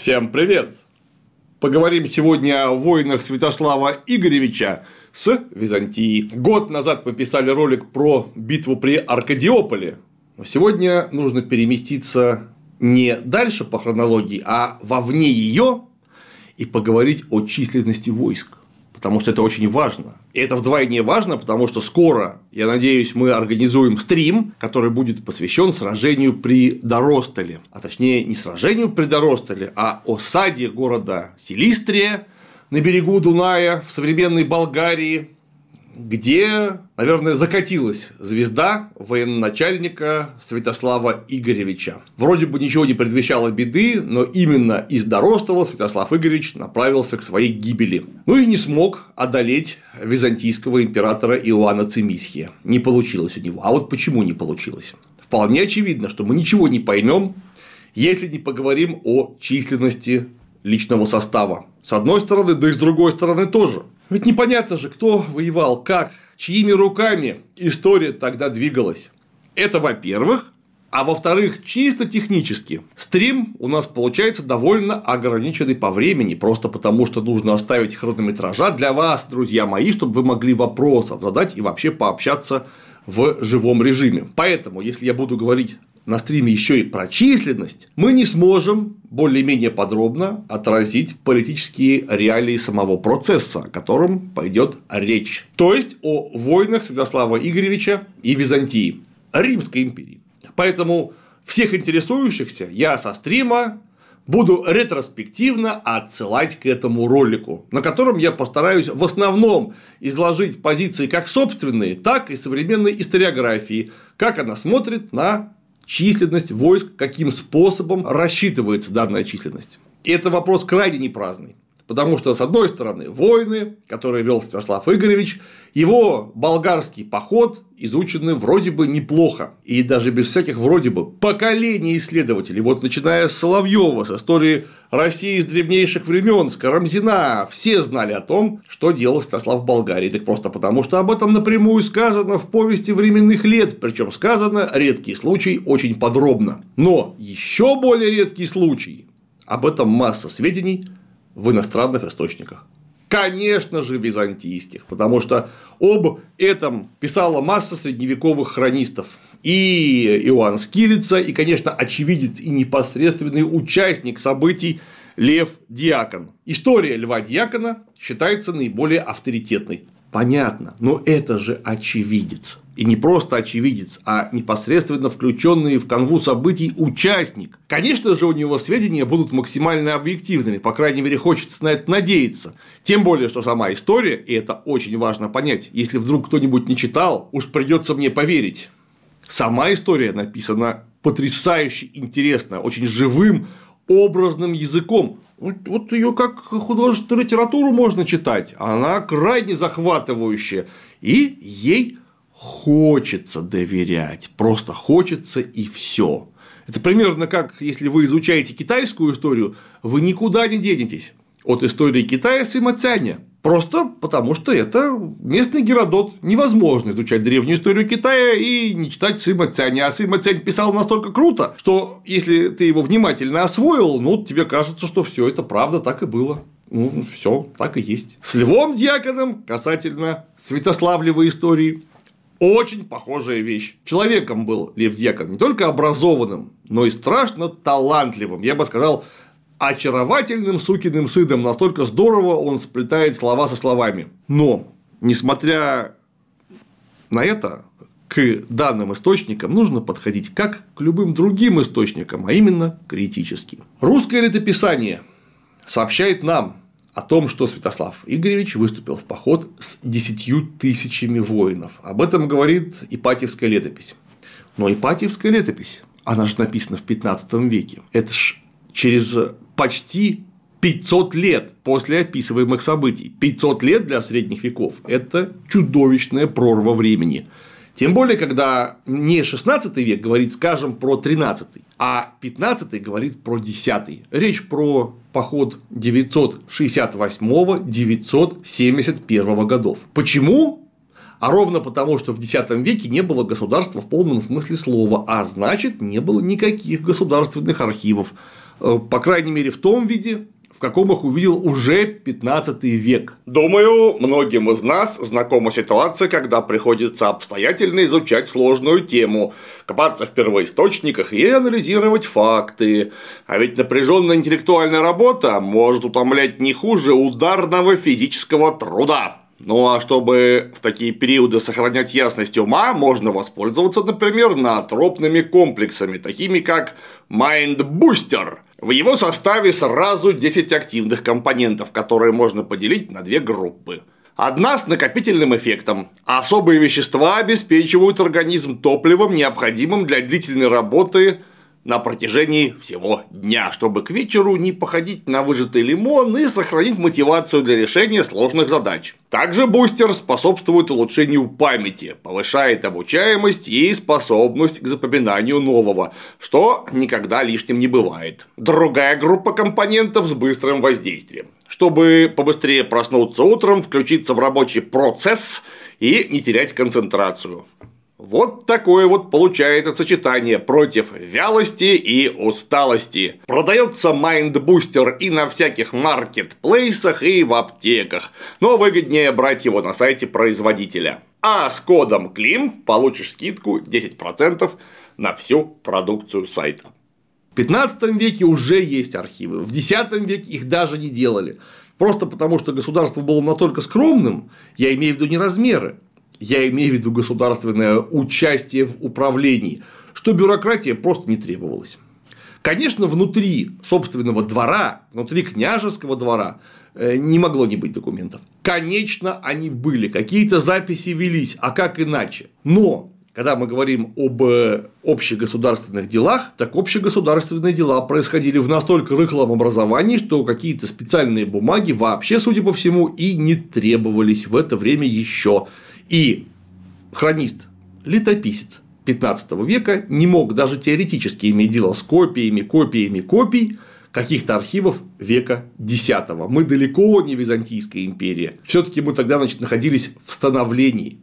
Всем привет! Поговорим сегодня о войнах Святослава Игоревича с Византией. Год назад мы писали ролик про битву при Аркадиополе. Но сегодня нужно переместиться не дальше по хронологии, а вовне ее и поговорить о численности войск потому что это очень важно. И это вдвойне важно, потому что скоро, я надеюсь, мы организуем стрим, который будет посвящен сражению при Доростоле. А точнее, не сражению при Доростоле, а осаде города Силистрия на берегу Дуная в современной Болгарии, где, наверное, закатилась звезда военачальника Святослава Игоревича. Вроде бы ничего не предвещало беды, но именно из Доростола Святослав Игоревич направился к своей гибели. Ну и не смог одолеть византийского императора Иоанна Цимисхия. Не получилось у него. А вот почему не получилось? Вполне очевидно, что мы ничего не поймем, если не поговорим о численности личного состава. С одной стороны, да и с другой стороны тоже. Ведь непонятно же, кто воевал, как, чьими руками история тогда двигалась. Это во-первых. А во-вторых, чисто технически, стрим у нас получается довольно ограниченный по времени, просто потому что нужно оставить хронометража для вас, друзья мои, чтобы вы могли вопросов задать и вообще пообщаться в живом режиме. Поэтому, если я буду говорить на стриме еще и про численность, мы не сможем более-менее подробно отразить политические реалии самого процесса, о котором пойдет речь. То есть о войнах Святослава Игоревича и Византии, Римской империи. Поэтому всех интересующихся я со стрима буду ретроспективно отсылать к этому ролику, на котором я постараюсь в основном изложить позиции как собственные, так и современной историографии, как она смотрит на численность войск, каким способом рассчитывается данная численность. И это вопрос крайне не праздный. Потому что, с одной стороны, войны, которые вел Святослав Игоревич, его болгарский поход изучены вроде бы неплохо, и даже без всяких вроде бы поколений исследователей, вот начиная с Соловьева, с истории России с древнейших времен, с Карамзина, все знали о том, что делал Святослав в Болгарии, так просто потому, что об этом напрямую сказано в повести временных лет, причем сказано редкий случай очень подробно. Но еще более редкий случай, об этом масса сведений в иностранных источниках. Конечно же, византийских, потому что об этом писала масса средневековых хронистов. И Иоанн Скирица, и, конечно, очевидец и непосредственный участник событий Лев Диакон. История Льва Диакона считается наиболее авторитетной. Понятно, но это же очевидец. И не просто очевидец, а непосредственно включенный в канву событий участник. Конечно же, у него сведения будут максимально объективными, по крайней мере, хочется на это надеяться. Тем более, что сама история, и это очень важно понять, если вдруг кто-нибудь не читал, уж придется мне поверить. Сама история написана потрясающе интересно, очень живым, образным языком. Вот ее как художественную литературу можно читать. Она крайне захватывающая. И ей хочется доверять. Просто хочется и все. Это примерно как если вы изучаете китайскую историю, вы никуда не денетесь от истории Китая с Имацяня. Просто потому, что это местный Геродот. Невозможно изучать древнюю историю Китая и не читать Сыма Цяня. А Сыма Цянь писал настолько круто, что если ты его внимательно освоил, ну, тебе кажется, что все это правда так и было. Ну, все, так и есть. С Львом Дьяконом касательно Святославлевой истории очень похожая вещь. Человеком был Лев Дьякон не только образованным, но и страшно талантливым. Я бы сказал, очаровательным сукиным сыном. Настолько здорово он сплетает слова со словами. Но, несмотря на это, к данным источникам нужно подходить как к любым другим источникам, а именно критически. Русское летописание сообщает нам о том, что Святослав Игоревич выступил в поход с десятью тысячами воинов. Об этом говорит Ипатьевская летопись. Но Ипатьевская летопись, она же написана в 15 веке. Это ж через почти 500 лет после описываемых событий. 500 лет для средних веков – это чудовищная прорва времени. Тем более, когда не 16 век говорит, скажем, про 13, а 15 говорит про 10. Речь про поход 968-971 годов. Почему? А ровно потому, что в X веке не было государства в полном смысле слова, а значит, не было никаких государственных архивов, по крайней мере в том виде, в каком их увидел уже 15 век. Думаю, многим из нас знакома ситуация, когда приходится обстоятельно изучать сложную тему, копаться в первоисточниках и анализировать факты. А ведь напряженная интеллектуальная работа может утомлять не хуже ударного физического труда. Ну а чтобы в такие периоды сохранять ясность ума, можно воспользоваться, например, натропными комплексами, такими как Mind Booster. В его составе сразу 10 активных компонентов, которые можно поделить на две группы. Одна с накопительным эффектом. Особые вещества обеспечивают организм топливом, необходимым для длительной работы на протяжении всего дня, чтобы к вечеру не походить на выжатый лимон и сохранить мотивацию для решения сложных задач. Также бустер способствует улучшению памяти, повышает обучаемость и способность к запоминанию нового, что никогда лишним не бывает. Другая группа компонентов с быстрым воздействием. Чтобы побыстрее проснуться утром, включиться в рабочий процесс и не терять концентрацию. Вот такое вот получается сочетание против вялости и усталости. Продается Mind Booster и на всяких маркетплейсах и в аптеках, но выгоднее брать его на сайте производителя. А с кодом КЛИМ получишь скидку 10% на всю продукцию сайта. В 15 веке уже есть архивы, в X веке их даже не делали. Просто потому, что государство было настолько скромным, я имею в виду не размеры, я имею в виду государственное участие в управлении, что бюрократия просто не требовалась. Конечно, внутри собственного двора, внутри княжеского двора э, не могло не быть документов. Конечно, они были, какие-то записи велись, а как иначе? Но когда мы говорим об э, общегосударственных делах, так общегосударственные дела происходили в настолько рыхлом образовании, что какие-то специальные бумаги вообще, судя по всему, и не требовались в это время еще. И хронист, летописец 15 века не мог даже теоретически иметь дело с копиями, копиями, копий каких-то архивов века X. Мы далеко не Византийская империя. Все-таки мы тогда значит, находились в становлении.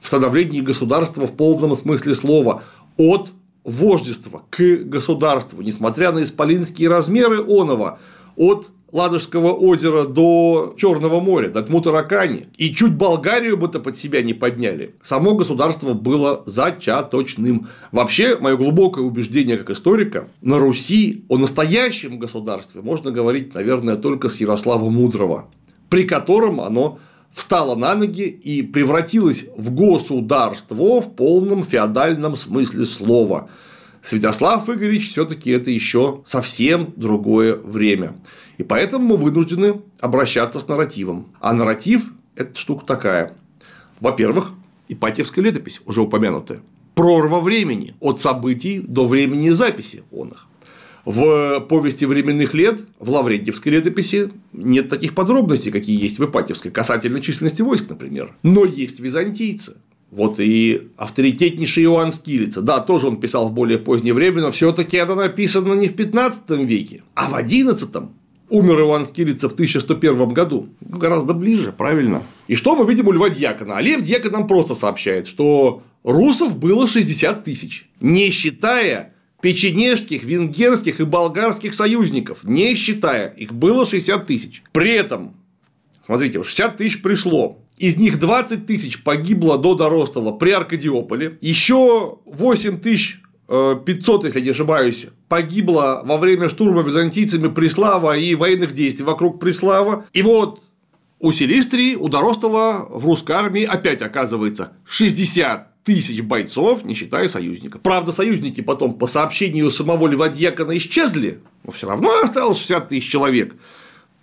В становлении государства в полном смысле слова. От вождества к государству, несмотря на исполинские размеры оного, от Ладожского озера до Черного моря, до Тмутаракани. И чуть Болгарию бы-то под себя не подняли. Само государство было зачаточным. Вообще, мое глубокое убеждение как историка, на Руси о настоящем государстве можно говорить, наверное, только с Ярослава Мудрого, при котором оно встало на ноги и превратилось в государство в полном феодальном смысле слова. Святослав Игоревич все-таки это еще совсем другое время. И поэтому мы вынуждены обращаться с нарративом. А нарратив – это штука такая. Во-первых, Ипатьевская летопись, уже упомянутая. Прорва времени от событий до времени записи он их. В повести временных лет в Лаврентьевской летописи нет таких подробностей, какие есть в Ипатьевской, касательно численности войск, например. Но есть византийцы. Вот и авторитетнейший Иоанн Скилица. Да, тоже он писал в более позднее время, но все таки это написано не в 15 веке, а в 11 Умер Иван Скирица в 1101 году. Гораздо ближе, правильно. И что мы видим у Льва Дьякона? А Лев Дьякон нам просто сообщает, что русов было 60 тысяч, не считая печенежских, венгерских и болгарских союзников, не считая, их было 60 тысяч. При этом, смотрите, 60 тысяч пришло, из них 20 тысяч погибло до Доростола при Аркадиополе, еще 8 тысяч 500, если не ошибаюсь, погибло во время штурма византийцами Преслава и военных действий вокруг Преслава. И вот у Селистрии, у Доростола в русской армии опять оказывается 60 тысяч бойцов, не считая союзников. Правда, союзники потом по сообщению самого Левадьякона исчезли, но все равно осталось 60 тысяч человек.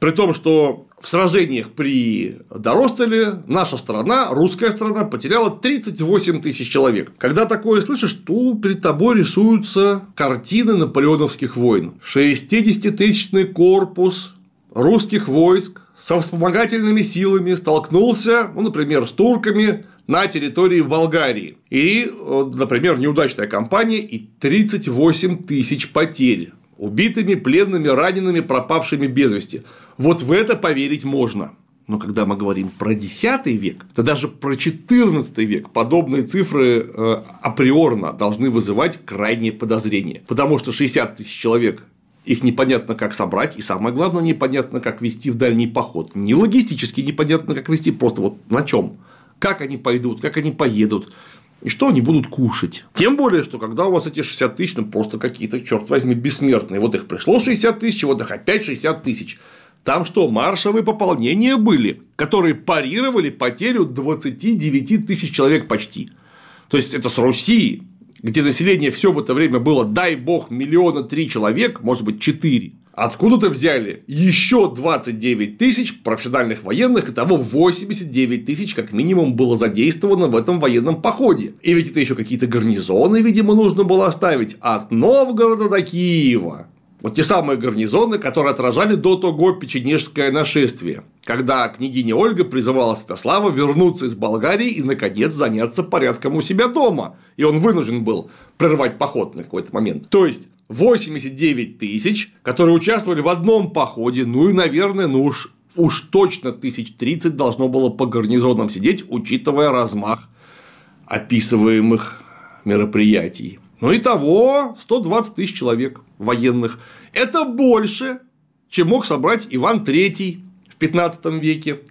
При том, что в сражениях при Доростоле наша страна, русская страна, потеряла 38 тысяч человек. Когда такое слышишь, то перед тобой рисуются картины наполеоновских войн. 60-тысячный корпус русских войск со вспомогательными силами столкнулся, ну, например, с турками на территории Болгарии. И, например, неудачная кампания и 38 тысяч потерь убитыми, пленными, ранеными, пропавшими без вести. Вот в это поверить можно. Но когда мы говорим про X век, то даже про XIV век подобные цифры э, априорно должны вызывать крайнее подозрение. Потому что 60 тысяч человек их непонятно, как собрать, и самое главное, непонятно, как вести в дальний поход. Не логистически непонятно, как вести, просто вот на чем. Как они пойдут, как они поедут, и что они будут кушать. Тем более, что когда у вас эти 60 тысяч, ну просто какие-то, черт возьми, бессмертные. Вот их пришло 60 тысяч, вот их опять 60 тысяч. Там что, маршевые пополнения были, которые парировали потерю 29 тысяч человек почти. То есть это с Руси, где население все в это время было, дай бог, миллиона три человек, может быть, четыре. Откуда-то взяли еще 29 тысяч профессиональных военных, и того 89 тысяч как минимум было задействовано в этом военном походе. И ведь это еще какие-то гарнизоны, видимо, нужно было оставить от Новгорода до Киева. Вот те самые гарнизоны, которые отражали до того печенежское нашествие, когда княгиня Ольга призывала Святослава вернуться из Болгарии и, наконец, заняться порядком у себя дома. И он вынужден был прервать поход на какой-то момент. То есть, 89 тысяч, которые участвовали в одном походе, ну и, наверное, ну уж, уж точно тысяч 30 должно было по гарнизонам сидеть, учитывая размах описываемых мероприятий. Ну и того 120 тысяч человек военных. Это больше, чем мог собрать Иван III в 15 веке.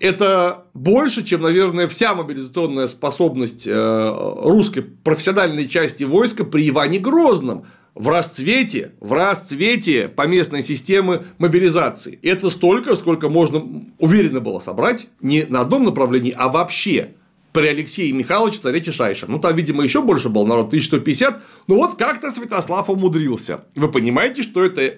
Это больше, чем, наверное, вся мобилизационная способность э, русской профессиональной части войска при Иване Грозном в расцвете, в расцвете поместной системы мобилизации. Это столько, сколько можно уверенно было собрать не на одном направлении, а вообще при Алексее Михайловиче царе Тишайше. Ну, там, видимо, еще больше был народ, 1150. Ну, вот как-то Святослав умудрился. Вы понимаете, что это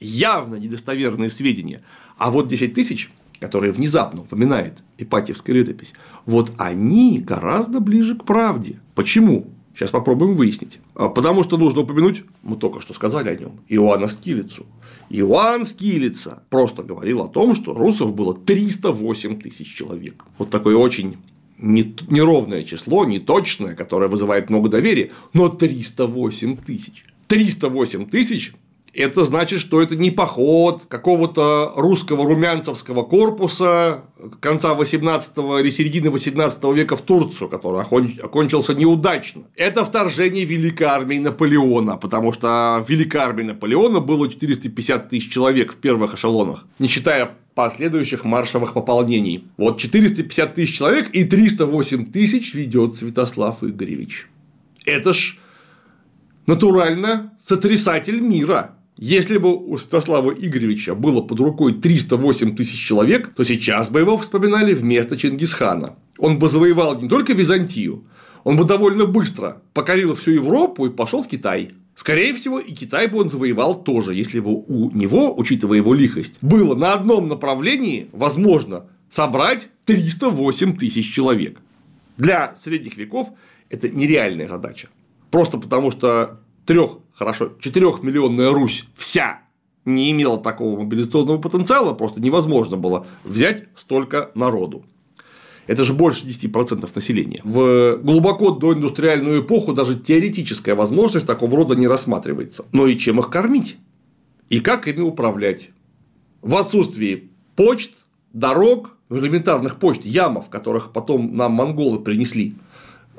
явно недостоверные сведения. А вот 10 тысяч, которые внезапно упоминает Ипатьевская летопись, вот они гораздо ближе к правде. Почему? Сейчас попробуем выяснить. А, потому что нужно упомянуть, мы только что сказали о нем, Иоанна Скилицу. Иоанн Скилица просто говорил о том, что русов было 308 тысяч человек. Вот такой очень неровное число, неточное, которое вызывает много доверия, но 308 тысяч. 308 тысяч это значит, что это не поход какого-то русского румянцевского корпуса конца 18 или середины 18 века в Турцию, который окончился неудачно. Это вторжение Великой армии Наполеона, потому что в Великой армии Наполеона было 450 тысяч человек в первых эшелонах, не считая последующих маршевых пополнений. Вот 450 тысяч человек и 308 тысяч ведет Святослав Игоревич. Это ж натурально сотрясатель мира. Если бы у Святослава Игоревича было под рукой 308 тысяч человек, то сейчас бы его вспоминали вместо Чингисхана. Он бы завоевал не только Византию, он бы довольно быстро покорил всю Европу и пошел в Китай. Скорее всего, и Китай бы он завоевал тоже, если бы у него, учитывая его лихость, было на одном направлении возможно собрать 308 тысяч человек. Для средних веков это нереальная задача. Просто потому, что трех, хорошо, четырехмиллионная Русь вся не имела такого мобилизационного потенциала, просто невозможно было взять столько народу. Это же больше 10% населения. В глубоко доиндустриальную эпоху даже теоретическая возможность такого рода не рассматривается. Но и чем их кормить? И как ими управлять? В отсутствии почт, дорог, элементарных почт, ямов, которых потом нам монголы принесли,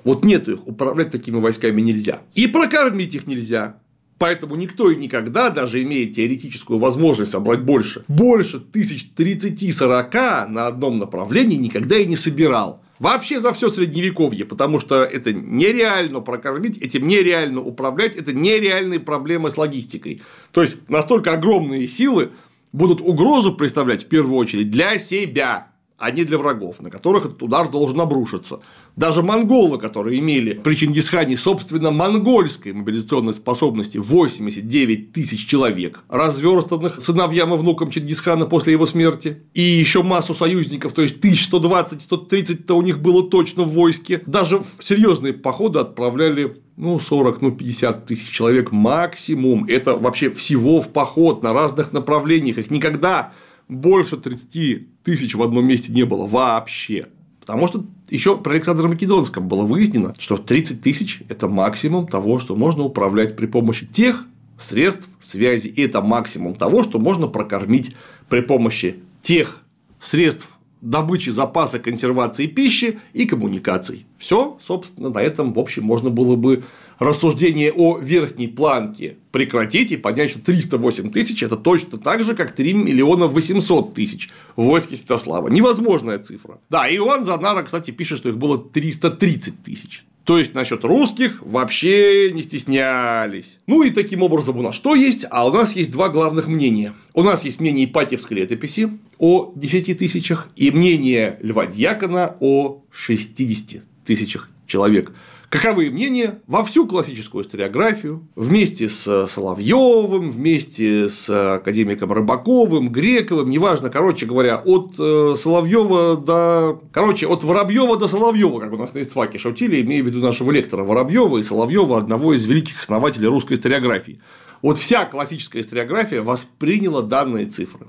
вот нету их, управлять такими войсками нельзя. И прокормить их нельзя. Поэтому никто и никогда, даже имея теоретическую возможность собрать больше, больше тысяч 30-40 на одном направлении никогда и не собирал. Вообще за все средневековье, потому что это нереально прокормить, этим нереально управлять, это нереальные проблемы с логистикой. То есть настолько огромные силы будут угрозу представлять в первую очередь для себя, а не для врагов, на которых этот удар должен обрушиться. Даже монголы, которые имели при Чингисхане собственно монгольской мобилизационной способности 89 тысяч человек, разверстанных сыновьям и внукам Чингисхана после его смерти, и еще массу союзников, то есть 1120-130-то у них было точно в войске, даже в серьезные походы отправляли ну, 40, ну, 50 тысяч человек максимум. Это вообще всего в поход на разных направлениях. Их никогда больше 30 тысяч в одном месте не было вообще. Потому что еще при Александре Македонском было выяснено, что 30 тысяч – это максимум того, что можно управлять при помощи тех средств связи. И это максимум того, что можно прокормить при помощи тех средств добычи запаса консервации пищи и коммуникаций. Все, собственно, на этом, в общем, можно было бы рассуждение о верхней планке прекратить и понять, что 308 тысяч – это точно так же, как 3 миллиона 800 тысяч в войске Святослава. Невозможная цифра. Да, и Иван Занара, кстати, пишет, что их было 330 тысяч. То есть насчет русских вообще не стеснялись. Ну и таким образом у нас что есть? А у нас есть два главных мнения. У нас есть мнение Ипатьевской летописи о 10 тысячах и мнение Льва Дьякона о 60 тысячах человек. Каковы мнения во всю классическую историографию вместе с Соловьевым, вместе с академиком Рыбаковым, Грековым, неважно, короче говоря, от э, Соловьева до. Короче, от Воробьева до Соловьева, как у нас на истфаке шутили, имея в виду нашего лектора Воробьева и Соловьева, одного из великих основателей русской историографии. Вот вся классическая историография восприняла данные цифры.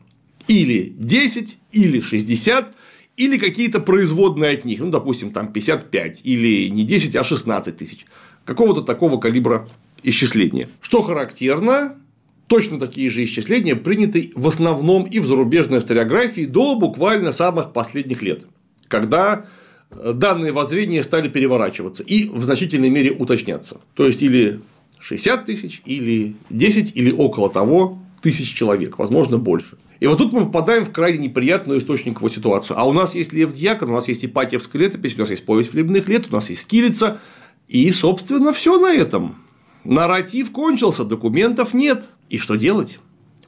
Или 10, или 60, или какие-то производные от них, ну, допустим, там 55, или не 10, а 16 тысяч, какого-то такого калибра исчисления. Что характерно, точно такие же исчисления приняты в основном и в зарубежной историографии до буквально самых последних лет, когда э, данные воззрения стали переворачиваться и в значительной мере уточняться. То есть, или 60 тысяч, или 10, или около того тысяч человек, возможно, больше. И вот тут мы попадаем в крайне неприятную источниковую ситуацию. А у нас есть Лев Дьякон, у нас есть Ипатьевская летопись, у нас есть повесть Флебных лет, у нас есть Скилица. И, собственно, все на этом. Нарратив кончился, документов нет. И что делать?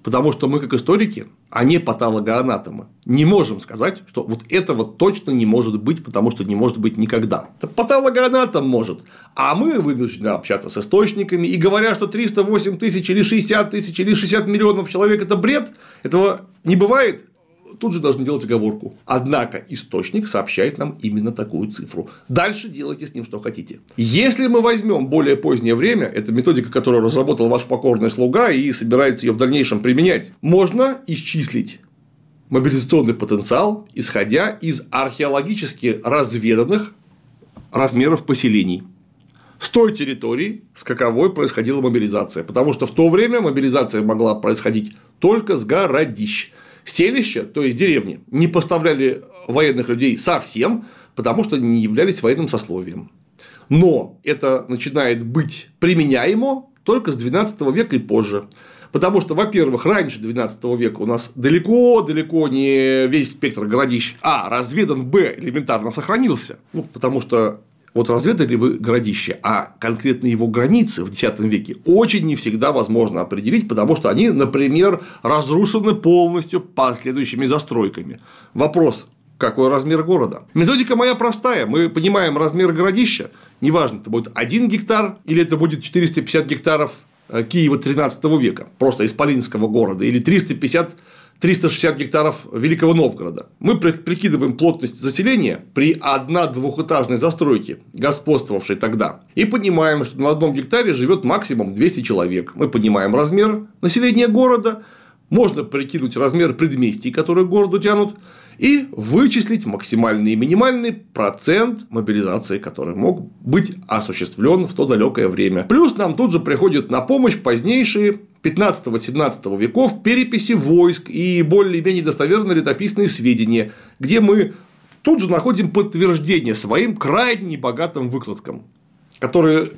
Потому что мы, как историки, а не патологоанатомы, не можем сказать, что вот этого точно не может быть, потому что не может быть никогда. Это патологоанатом может. А мы вынуждены общаться с источниками и говоря, что 308 тысяч или 60 тысяч или 60 миллионов человек – это бред, этого не бывает, тут же должны делать оговорку. Однако источник сообщает нам именно такую цифру. Дальше делайте с ним что хотите. Если мы возьмем более позднее время, это методика, которую разработал ваш покорный слуга и собирается ее в дальнейшем применять, можно исчислить мобилизационный потенциал, исходя из археологически разведанных размеров поселений с той территории, с каковой происходила мобилизация. Потому что в то время мобилизация могла происходить только с городищ селища, то есть деревни, не поставляли военных людей совсем, потому что не являлись военным сословием. Но это начинает быть применяемо только с XII века и позже. Потому что, во-первых, раньше XII века у нас далеко-далеко не весь спектр городищ А разведан, Б элементарно сохранился. Ну, потому что вот разведали вы городище, а конкретно его границы в X веке очень не всегда возможно определить, потому что они, например, разрушены полностью последующими застройками. Вопрос, какой размер города. Методика моя простая. Мы понимаем размер городища. Неважно, это будет 1 гектар или это будет 450 гектаров э, Киева 13 века, просто исполинского города, или 350 360 гектаров Великого Новгорода. Мы прикидываем плотность заселения при одна-двухэтажной застройке, господствовавшей тогда, и понимаем, что на одном гектаре живет максимум 200 человек. Мы понимаем размер населения города, можно прикинуть размер предместий, которые к городу тянут, и вычислить максимальный и минимальный процент мобилизации, который мог быть осуществлен в то далекое время. Плюс нам тут же приходят на помощь позднейшие 15-17 веков переписи войск и более-менее достоверные летописные сведения, где мы тут же находим подтверждение своим крайне небогатым выкладкам, которые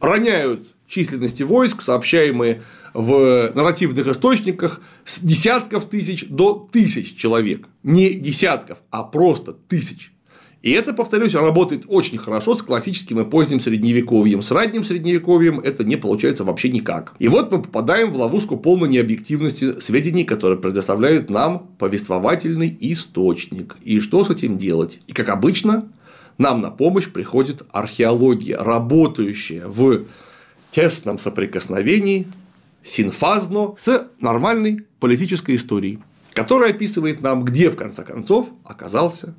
роняют численности войск, сообщаемые в нарративных источниках с десятков тысяч до тысяч человек. Не десятков, а просто тысяч. И это, повторюсь, работает очень хорошо с классическим и поздним средневековьем. С ранним средневековьем это не получается вообще никак. И вот мы попадаем в ловушку полной необъективности сведений, которые предоставляет нам повествовательный источник. И что с этим делать? И как обычно, нам на помощь приходит археология, работающая в тесном соприкосновении синфазно с нормальной политической историей, которая описывает нам, где в конце концов оказался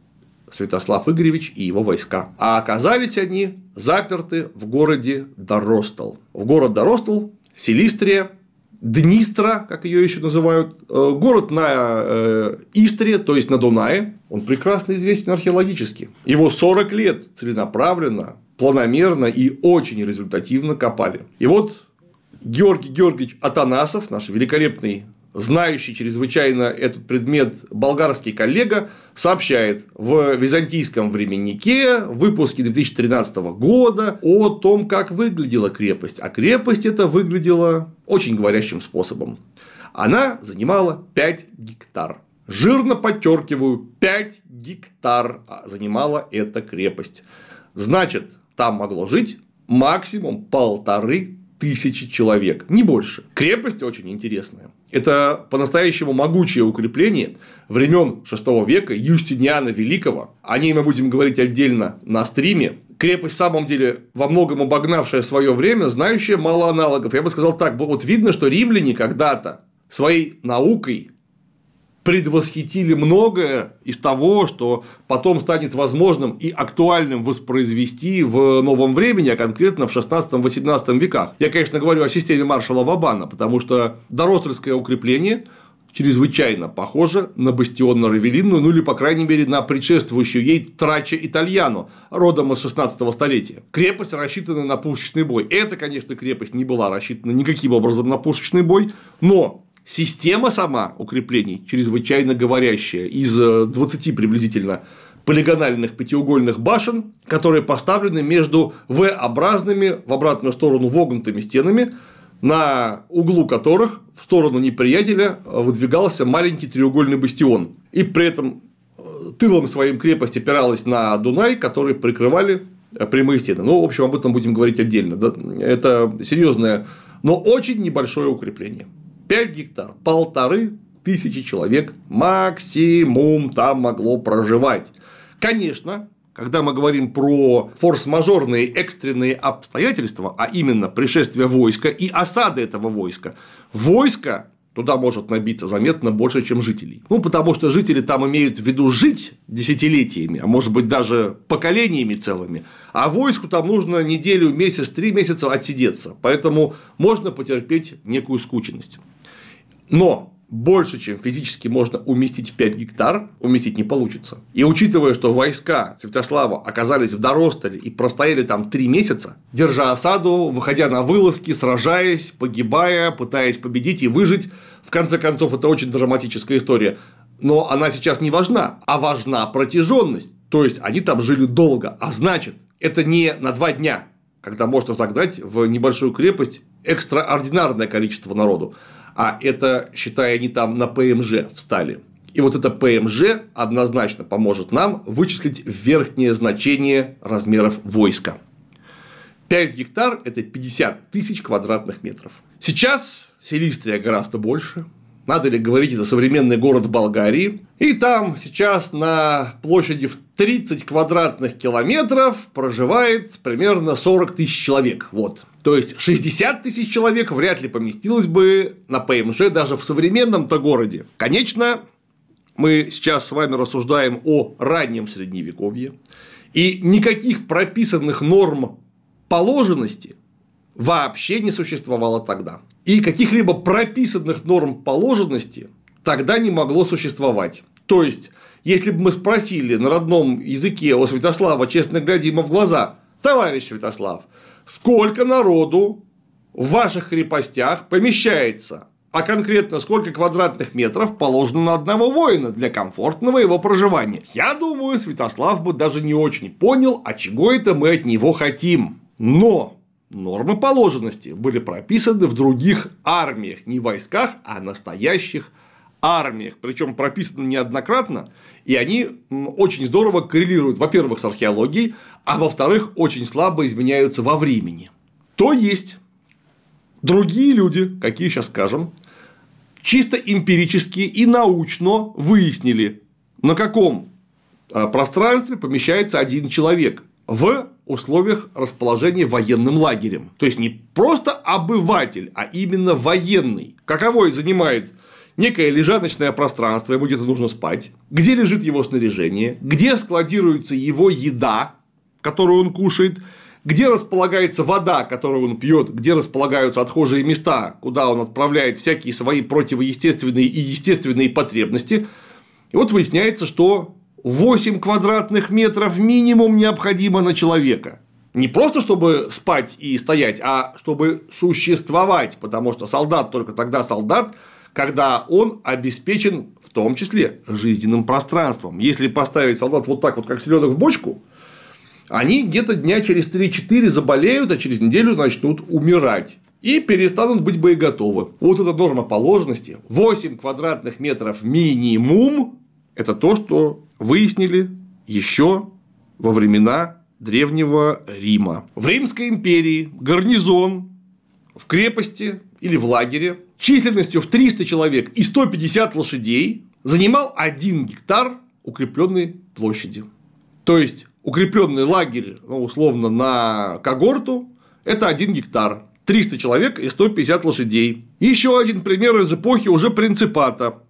Святослав Игоревич и его войска. А оказались они заперты в городе Доростол. В город Доростол, Силистрия, Днистра, как ее еще называют, э, город на э, Истре, то есть на Дунае, он прекрасно известен археологически. Его 40 лет целенаправленно, планомерно и очень результативно копали. И вот Георгий Георгиевич Атанасов, наш великолепный знающий чрезвычайно этот предмет болгарский коллега сообщает в византийском временнике в выпуске 2013 года о том, как выглядела крепость. А крепость это выглядела очень говорящим способом. Она занимала 5 гектар. Жирно подчеркиваю, 5 гектар занимала эта крепость. Значит, там могло жить максимум полторы тысячи человек, не больше. Крепость очень интересная. Это по-настоящему могучее укрепление времен VI века Юстиниана Великого. О ней мы будем говорить отдельно на стриме. Крепость, в самом деле, во многом обогнавшая свое время, знающая мало аналогов. Я бы сказал так, вот видно, что римляне когда-то своей наукой предвосхитили многое из того, что потом станет возможным и актуальным воспроизвести в новом времени, а конкретно в 16-18 веках. Я, конечно, говорю о системе маршала Вабана, потому что Доросльское укрепление чрезвычайно похоже на бастион на Равелинну, ну или, по крайней мере, на предшествующую ей Трача Итальяно, родом из 16 столетия. Крепость рассчитана на пушечный бой. Эта, конечно, крепость не была рассчитана никаким образом на пушечный бой, но Система сама укреплений чрезвычайно говорящая из 20 э, приблизительно полигональных пятиугольных башен, которые поставлены между V-образными в обратную сторону вогнутыми стенами, на углу которых в сторону неприятеля выдвигался маленький треугольный бастион. И при этом э, тылом своим крепость опиралась на Дунай, который прикрывали э, прямые стены. Ну, в общем, об этом будем говорить отдельно. Это серьезное, но очень небольшое укрепление. 5 гектар, полторы тысячи человек максимум там могло проживать. Конечно, когда мы говорим про форс-мажорные экстренные обстоятельства, а именно пришествие войска и осады этого войска, войско туда может набиться заметно больше, чем жителей. Ну, потому что жители там имеют в виду жить десятилетиями, а может быть даже поколениями целыми, а войску там нужно неделю, месяц, три месяца отсидеться, поэтому можно потерпеть некую скученность. Но больше, чем физически можно уместить в 5 гектар, уместить не получится. И учитывая, что войска Святослава оказались в Доростоле и простояли там 3 месяца, держа осаду, выходя на вылазки, сражаясь, погибая, пытаясь победить и выжить, в конце концов, это очень драматическая история. Но она сейчас не важна, а важна протяженность. То есть они там жили долго, а значит, это не на два дня, когда можно загнать в небольшую крепость экстраординарное количество народу а это, считая, они там на ПМЖ встали. И вот это ПМЖ однозначно поможет нам вычислить верхнее значение размеров войска. 5 гектар – это 50 тысяч квадратных метров. Сейчас Селистрия гораздо больше. Надо ли говорить, это современный город в Болгарии. И там сейчас на площади в 30 квадратных километров проживает примерно 40 тысяч человек. Вот. То есть 60 тысяч человек вряд ли поместилось бы на ПМЖ даже в современном-то городе. Конечно, мы сейчас с вами рассуждаем о раннем средневековье, и никаких прописанных норм положенности вообще не существовало тогда. И каких-либо прописанных норм положенности тогда не могло существовать. То есть, если бы мы спросили на родном языке у Святослава, честно глядя ему в глаза, товарищ Святослав, сколько народу в ваших крепостях помещается, а конкретно сколько квадратных метров положено на одного воина для комфортного его проживания. Я думаю, Святослав бы даже не очень понял, а чего это мы от него хотим. Но нормы положенности были прописаны в других армиях, не войсках, а настоящих армиях, причем прописаны неоднократно, и они очень здорово коррелируют, во-первых, с археологией, а во-вторых, очень слабо изменяются во времени. То есть, другие люди, какие сейчас скажем, чисто эмпирически и научно выяснили, на каком а, пространстве помещается один человек в условиях расположения военным лагерем. То есть не просто обыватель, а именно военный. Каковой занимает некое лежаночное пространство, ему где-то нужно спать, где лежит его снаряжение, где складируется его еда, которую он кушает, где располагается вода, которую он пьет, где располагаются отхожие места, куда он отправляет всякие свои противоестественные и естественные потребности. И вот выясняется, что 8 квадратных метров минимум необходимо на человека. Не просто чтобы спать и стоять, а чтобы существовать, потому что солдат только тогда солдат, когда он обеспечен в том числе жизненным пространством. Если поставить солдат вот так вот, как селедок в бочку, они где-то дня через 3-4 заболеют, а через неделю начнут умирать и перестанут быть боеготовы. Вот эта норма положенности 8 квадратных метров минимум – это то, что выяснили еще во времена Древнего Рима. В Римской империи гарнизон в крепости или в лагере численностью в 300 человек и 150 лошадей занимал 1 гектар укрепленной площади. То есть укрепленный лагерь, ну, условно, на когорту – это 1 гектар. 300 человек и 150 лошадей. Еще один пример из эпохи уже принципата.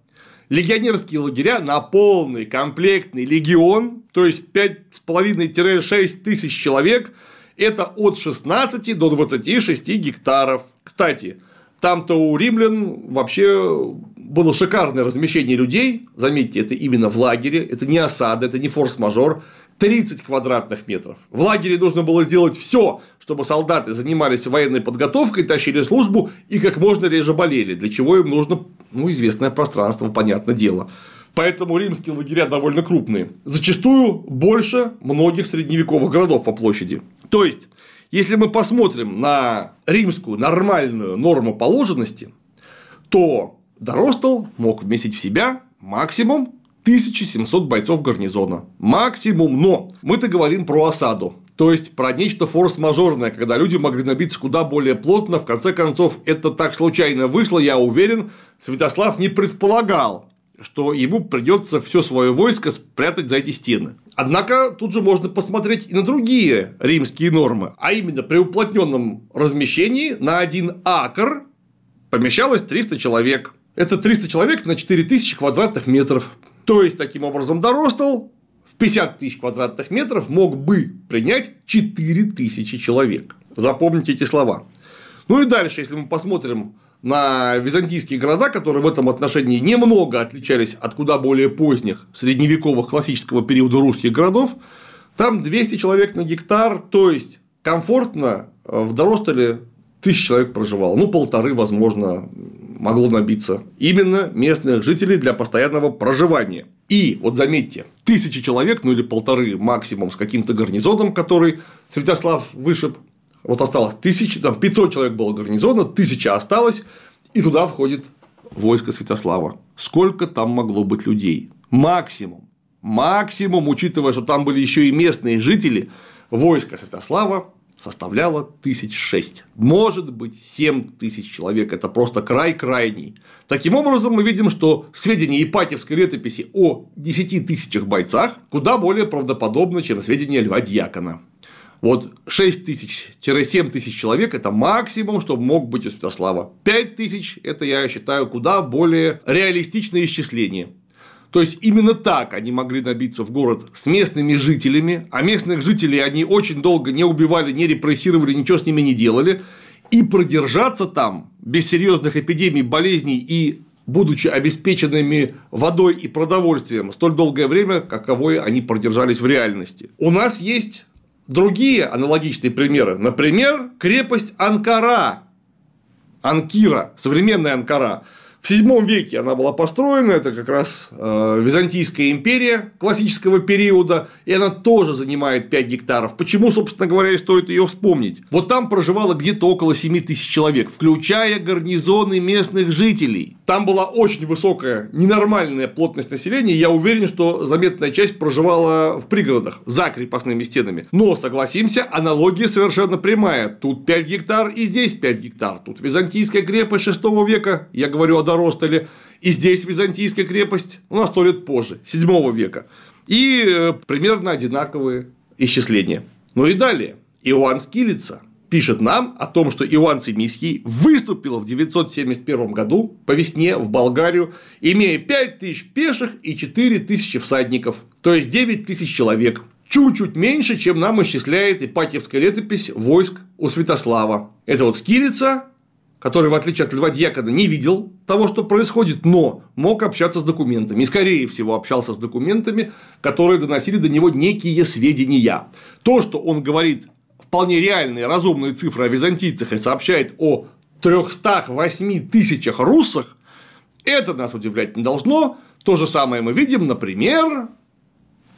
Легионерские лагеря на полный комплектный легион, то есть 5,5-6 тысяч человек, это от 16 до 26 гектаров. Кстати, там-то у римлян вообще было шикарное размещение людей. Заметьте, это именно в лагере, это не осада, это не форс-мажор. 30 квадратных метров. В лагере нужно было сделать все, чтобы солдаты занимались военной подготовкой, тащили службу и как можно реже болели, для чего им нужно ну, известное пространство, понятное дело. Поэтому римские лагеря довольно крупные. Зачастую больше многих средневековых городов по площади. То есть, если мы посмотрим на римскую нормальную норму положенности, то Доростол мог вместить в себя максимум 1700 бойцов гарнизона. Максимум. Но мы-то говорим про осаду. То есть про нечто форс-мажорное, когда люди могли набиться куда более плотно. В конце концов, это так случайно вышло, я уверен, Святослав не предполагал, что ему придется все свое войско спрятать за эти стены. Однако тут же можно посмотреть и на другие римские нормы, а именно при уплотненном размещении на один акр помещалось 300 человек. Это 300 человек на 4000 квадратных метров. То есть, таким образом, Доростол в 50 тысяч квадратных метров мог бы принять 4 тысячи человек. Запомните эти слова. Ну и дальше, если мы посмотрим на византийские города, которые в этом отношении немного отличались от куда более поздних средневековых классического периода русских городов, там 200 человек на гектар, то есть комфортно в Доростоле тысяч человек проживало, ну полторы, возможно, могло набиться именно местных жителей для постоянного проживания. И вот заметьте, тысячи человек, ну или полторы максимум с каким-то гарнизоном, который Святослав вышиб, вот осталось тысяча, там 500 человек было гарнизона, тысяча осталось, и туда входит войско Святослава. Сколько там могло быть людей? Максимум. Максимум, учитывая, что там были еще и местные жители, войско Святослава составляла тысяч шесть. Может быть, семь тысяч человек. Это просто край крайний. Таким образом, мы видим, что сведения Ипатьевской летописи о 10 тысячах бойцах куда более правдоподобны, чем сведения Льва Дьякона. Вот 6 тысяч-7 тысяч человек – это максимум, что мог быть у Святослава. 5 тысяч – это, я считаю, куда более реалистичное исчисление. То есть именно так они могли набиться в город с местными жителями, а местных жителей они очень долго не убивали, не репрессировали, ничего с ними не делали, и продержаться там без серьезных эпидемий, болезней и будучи обеспеченными водой и продовольствием столь долгое время, каковой они продержались в реальности. У нас есть другие аналогичные примеры. Например, крепость Анкара, Анкира, современная Анкара, в VII веке она была построена, это как раз э, Византийская империя классического периода, и она тоже занимает 5 гектаров. Почему, собственно говоря, и стоит ее вспомнить? Вот там проживало где-то около 7 тысяч человек, включая гарнизоны местных жителей. Там была очень высокая, ненормальная плотность населения, я уверен, что заметная часть проживала в пригородах, за крепостными стенами. Но, согласимся, аналогия совершенно прямая. Тут 5 гектар и здесь 5 гектар. Тут Византийская крепость 6 века, я говорю о Доростоле, и здесь Византийская крепость, у нас сто лет позже, 7 века. И э, примерно одинаковые исчисления. Ну и далее. Иоанн Скилица пишет нам о том, что Иоанн Цимийский выступил в 971 году по весне в Болгарию, имея 5000 пеших и 4000 всадников, то есть 9000 человек. Чуть-чуть меньше, чем нам исчисляет Ипатьевская летопись войск у Святослава. Это вот Скилица, который, в отличие от Льва Дьякона, не видел того, что происходит, но мог общаться с документами. И, скорее всего, общался с документами, которые доносили до него некие сведения. То, что он говорит вполне реальные, разумные цифры о византийцах и сообщает о 308 тысячах руссах, Это нас удивлять не должно. То же самое мы видим, например,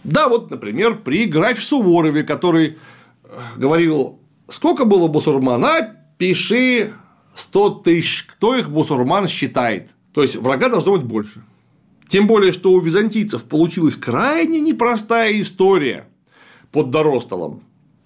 да, вот, например, при графе Суворове, который э, говорил, сколько было бусурман, пиши 100 тысяч, кто их бусурман считает. То есть врага должно быть больше. Тем более, что у византийцев получилась крайне непростая история под Доростолом.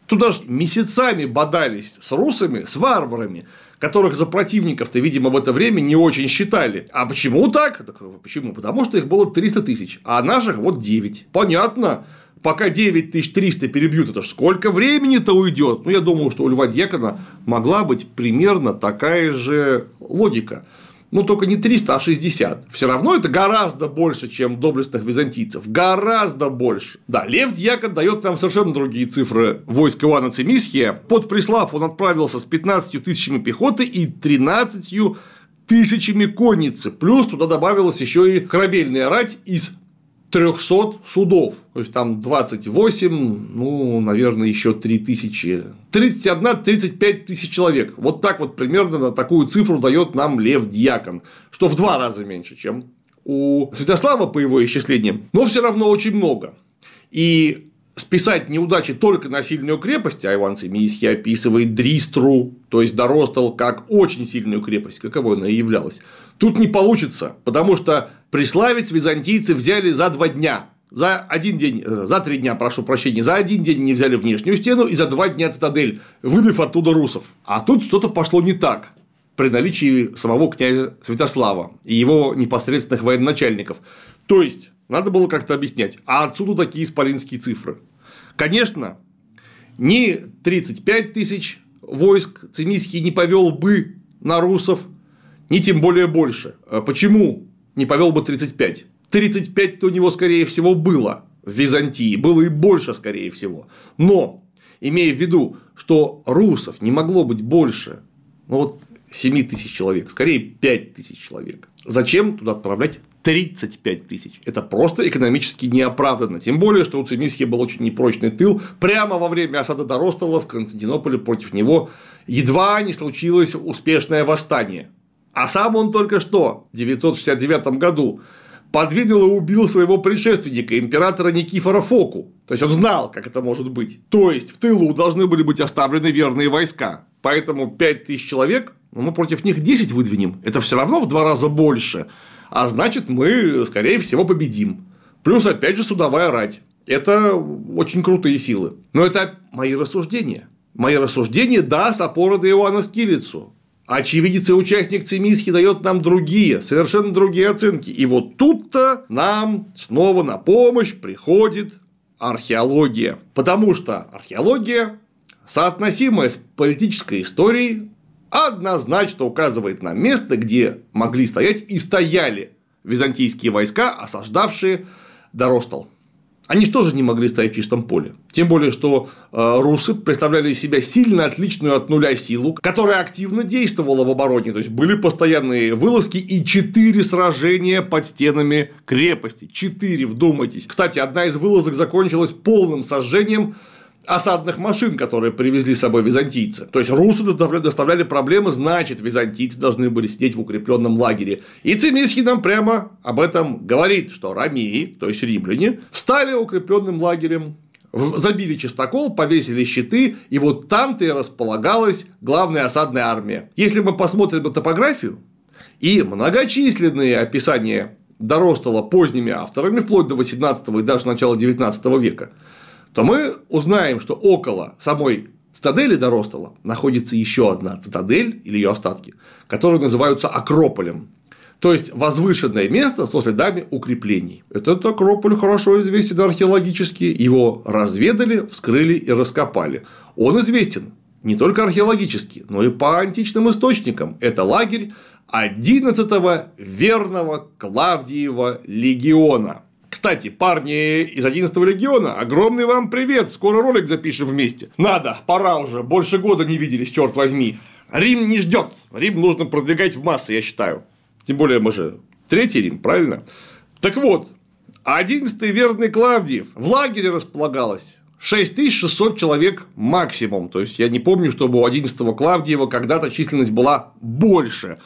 Туда же месяцами бодались с русами, с варварами, которых за противников-то, видимо, в это время не очень считали. А почему так? так почему? Потому что их было 300 тысяч, а наших вот 9. Понятно. Пока 9300 перебьют, это ж сколько времени-то уйдет? Ну, я думаю, что у Льва Дьякона могла быть примерно такая же логика ну только не 300, а 60. Все равно это гораздо больше, чем доблестных византийцев. Гораздо больше. Да, Лев Дьякон дает нам совершенно другие цифры войск Ивана Цимисхия. Под Прислав он отправился с 15 тысячами пехоты и 13 тысячами конницы. Плюс туда добавилась еще и корабельная рать из 300 судов. То есть там 28, ну, наверное, еще 3 тысячи. 31-35 тысяч человек. Вот так вот примерно на такую цифру дает нам Лев Дьякон, что в два раза меньше, чем у Святослава по его исчислениям, но все равно очень много. И списать неудачи только на сильную крепость, а Иван Семийский описывает Дристру, то есть Доростол, как очень сильную крепость, каковой она и являлась, тут не получится, потому что Преславец византийцы взяли за два дня. За один день, э, за три дня, прошу прощения, за один день не взяли внешнюю стену и за два дня цитадель, выбив оттуда русов. А тут что-то пошло не так при наличии самого князя Святослава и его непосредственных военачальников. То есть, надо было как-то объяснять, а отсюда такие исполинские цифры. Конечно, ни 35 тысяч войск Цимиский не повел бы на русов, ни тем более больше. А почему не повел бы 35. 35-то у него, скорее всего, было в Византии, было и больше, скорее всего. Но, имея в виду, что русов не могло быть больше, ну вот 7 тысяч человек, скорее 5 тысяч человек. Зачем туда отправлять 35 тысяч? Это просто экономически неоправданно. Тем более, что у Цимисхи был очень непрочный тыл. Прямо во время осады Доростола в Константинополе против него едва не случилось успешное восстание. А сам он только что, в 969 году, подвинул и убил своего предшественника, императора Никифора Фоку. То есть он знал, как это может быть. То есть в тылу должны были быть оставлены верные войска. Поэтому 5000 человек, ну, мы против них 10 выдвинем. Это все равно в два раза больше. А значит, мы, скорее всего, победим. Плюс, опять же, судовая рать. Это очень крутые силы. Но это мои рассуждения. Мои рассуждения, да, с опорой на Иоанна Скилицу. Очевидец и участник Цимиски дает нам другие, совершенно другие оценки. И вот тут-то нам снова на помощь приходит археология. Потому что археология, соотносимая с политической историей, однозначно указывает на место, где могли стоять и стояли византийские войска, осаждавшие Доростол. Они тоже не могли стоять в чистом поле. Тем более, что э, русы представляли из себя сильно отличную от нуля силу, которая активно действовала в обороне. То есть были постоянные вылазки и четыре сражения под стенами крепости. Четыре, вдумайтесь. Кстати, одна из вылазок закончилась полным сожжением осадных машин, которые привезли с собой византийцы. То есть русы доставляли проблемы, значит, византийцы должны были сидеть в укрепленном лагере. И Цимисхий нам прямо об этом говорит, что рамеи, то есть римляне, встали укрепленным лагерем, забили чистокол, повесили щиты, и вот там-то и располагалась главная осадная армия. Если мы посмотрим на топографию и многочисленные описания Доростола поздними авторами, вплоть до 18 и даже начала 19 века, то мы узнаем, что около самой цитадели Доростола находится еще одна цитадель или ее остатки, которые называются Акрополем. То есть возвышенное место со следами укреплений. Этот Акрополь хорошо известен археологически, его разведали, вскрыли и раскопали. Он известен не только археологически, но и по античным источникам. Это лагерь 11 верного Клавдиева легиона. Кстати, парни из 11 легиона, огромный вам привет, скоро ролик запишем вместе. Надо, пора уже, больше года не виделись, черт возьми. Рим не ждет, Рим нужно продвигать в массы, я считаю. Тем более мы же третий Рим, правильно? Так вот, 11-й верный Клавдиев в лагере располагалось 6600 человек максимум. То есть, я не помню, чтобы у 11-го Клавдиева когда-то численность была больше.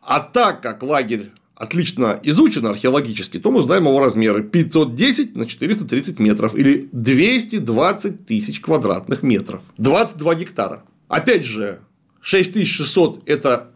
А так как лагерь отлично изучено археологически, то мы знаем его размеры 510 на 430 метров или 220 тысяч квадратных метров. 22 гектара. Опять же, 6600 – это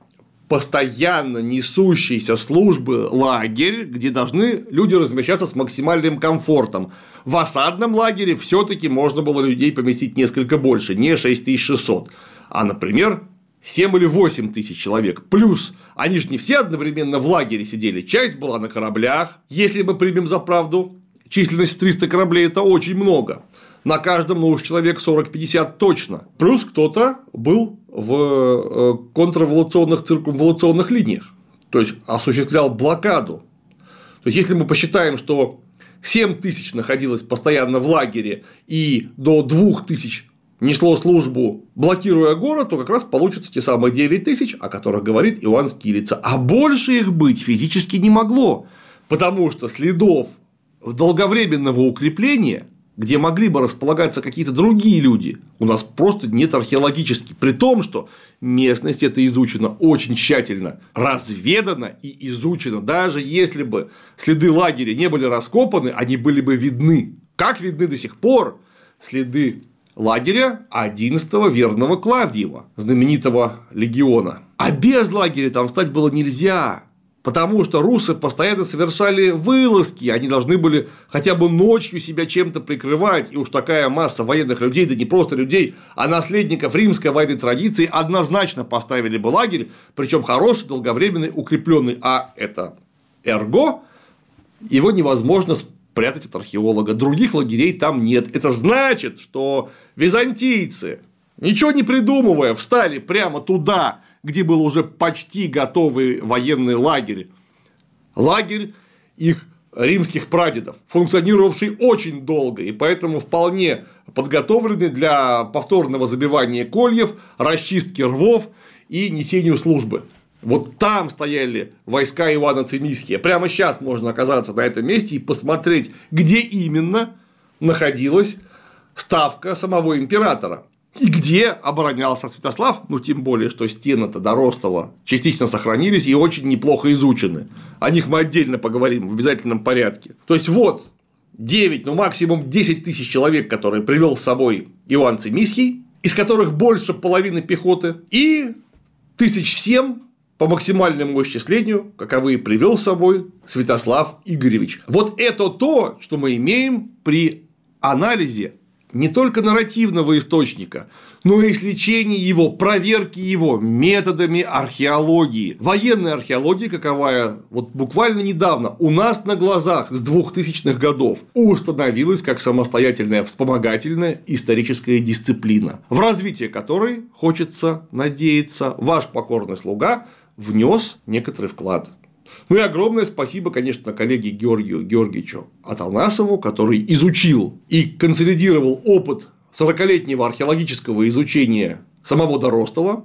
постоянно несущиеся службы лагерь, где должны люди размещаться с максимальным комфортом. В осадном лагере все-таки можно было людей поместить несколько больше, не 6600, а, например, 7 или 8 тысяч человек. Плюс они же не все одновременно в лагере сидели, часть была на кораблях. Если мы примем за правду, численность в 300 кораблей – это очень много на каждом, ну уж человек 40-50 точно. Плюс кто-то был в э, контрреволюционных циркумволюционных линиях, то есть осуществлял блокаду. То есть, если мы посчитаем, что 7 тысяч находилось постоянно в лагере и до 2 тысяч несло службу, блокируя город, то как раз получится те самые 9 тысяч, о которых говорит Иоанн Скилица. А больше их быть физически не могло, потому что следов долговременного укрепления где могли бы располагаться какие-то другие люди, у нас просто нет археологически. При том, что местность это изучена очень тщательно, разведана и изучена. Даже если бы следы лагеря не были раскопаны, они были бы видны. Как видны до сих пор следы лагеря 11-го верного Клавдиева, знаменитого легиона. А без лагеря там стать было нельзя. Потому что русы постоянно совершали вылазки, они должны были хотя бы ночью себя чем-то прикрывать, и уж такая масса военных людей, да не просто людей, а наследников римской военной традиции однозначно поставили бы лагерь, причем хороший, долговременный, укрепленный, а это эрго, его невозможно спрятать от археолога, других лагерей там нет. Это значит, что византийцы, ничего не придумывая, встали прямо туда, где был уже почти готовый военный лагерь. Лагерь их римских прадедов, функционировавший очень долго, и поэтому вполне подготовленный для повторного забивания кольев, расчистки рвов и несению службы. Вот там стояли войска Ивана Цимиския. Прямо сейчас можно оказаться на этом месте и посмотреть, где именно находилась ставка самого императора. И где оборонялся Святослав, ну тем более, что стены-то до частично сохранились и очень неплохо изучены. О них мы отдельно поговорим в обязательном порядке. То есть вот 9, ну максимум 10 тысяч человек, которые привел с собой Иван Цимисхий, из которых больше половины пехоты, и тысяч семь по максимальному исчислению, каковые привел с собой Святослав Игоревич. Вот это то, что мы имеем при анализе не только нарративного источника, но и исследования его, проверки его методами археологии. Военная археология, каковая вот буквально недавно у нас на глазах с 2000-х годов установилась как самостоятельная вспомогательная историческая дисциплина, в развитие которой, хочется надеяться, ваш покорный слуга внес некоторый вклад. Ну и огромное спасибо, конечно, коллеге Георгию Георгиевичу Аталнасову, который изучил и консолидировал опыт 40-летнего археологического изучения самого Доростова,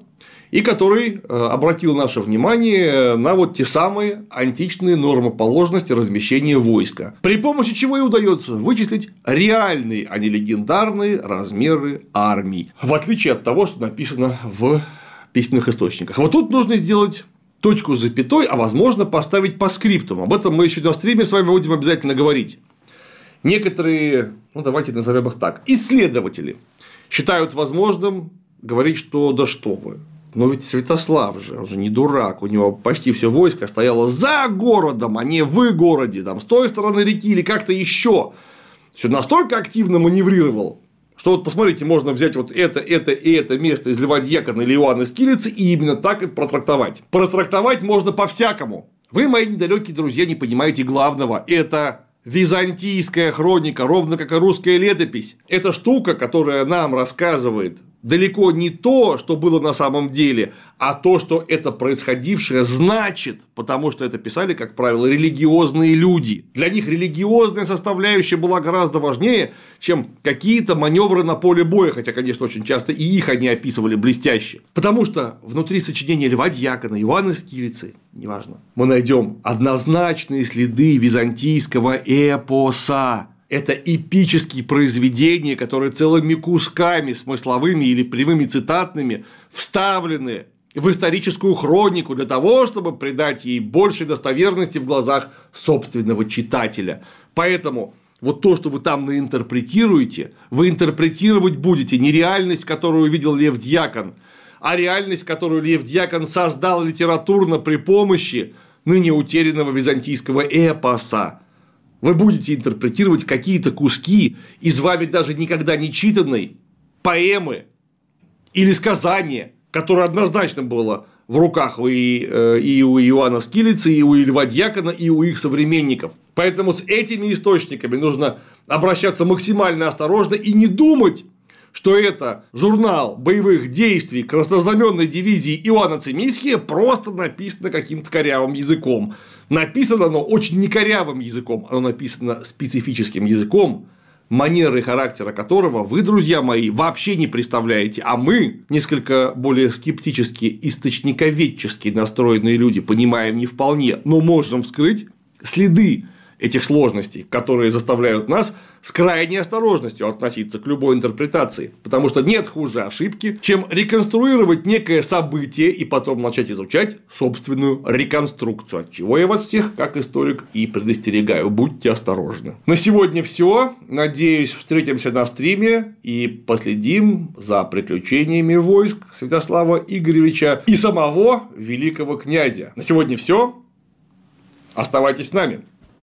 и который э, обратил наше внимание на вот те самые античные нормы положенности размещения войска, при помощи чего и удается вычислить реальные, а не легендарные размеры армий, в отличие от того, что написано в письменных источниках. Вот тут нужно сделать точку с запятой, а возможно поставить по скриптам. Об этом мы еще на стриме с вами будем обязательно говорить. Некоторые, ну давайте назовем их так, исследователи считают возможным говорить, что да что вы, но ведь Святослав же, он же не дурак, у него почти все войско стояло за городом, а не в городе, там, с той стороны реки или как-то еще. Все настолько активно маневрировал, что вот посмотрите, можно взять вот это, это и это место из Льва Дьякона или Иоанна Скилицы и именно так и протрактовать. Протрактовать можно по-всякому. Вы, мои недалекие друзья, не понимаете главного. Это византийская хроника, ровно как и русская летопись. Это штука, которая нам рассказывает далеко не то, что было на самом деле, а то, что это происходившее значит, потому что это писали, как правило, религиозные люди. Для них религиозная составляющая была гораздо важнее, чем какие-то маневры на поле боя, хотя, конечно, очень часто и их они описывали блестяще. Потому что внутри сочинения Льва Дьякона, Ивана Скирицы, неважно, мы найдем однозначные следы византийского эпоса, это эпические произведения, которые целыми кусками смысловыми или прямыми цитатными вставлены в историческую хронику для того, чтобы придать ей большей достоверности в глазах собственного читателя. Поэтому вот то, что вы там наинтерпретируете, вы интерпретировать будете не реальность, которую увидел Лев Дьякон, а реальность, которую Лев Дьякон создал литературно при помощи ныне утерянного византийского эпоса. Вы будете интерпретировать какие-то куски из вами даже никогда не читанной поэмы или сказания, которое однозначно было в руках и, э, и у Иоанна Скилица, и у Льва Дьякона, и у их современников. Поэтому с этими источниками нужно обращаться максимально осторожно и не думать, что это журнал боевых действий краснознаменной дивизии Иоанна Цимисхия просто написано каким-то корявым языком. Написано оно очень некорявым языком, оно написано специфическим языком, манеры характера которого вы, друзья мои, вообще не представляете, а мы, несколько более скептически источниковедчески настроенные люди, понимаем не вполне, но можем вскрыть следы этих сложностей, которые заставляют нас с крайней осторожностью относиться к любой интерпретации, потому что нет хуже ошибки, чем реконструировать некое событие и потом начать изучать собственную реконструкцию, от чего я вас всех, как историк, и предостерегаю, будьте осторожны. На сегодня все. Надеюсь, встретимся на стриме и последим за приключениями войск Святослава Игоревича и самого великого князя. На сегодня все. Оставайтесь с нами.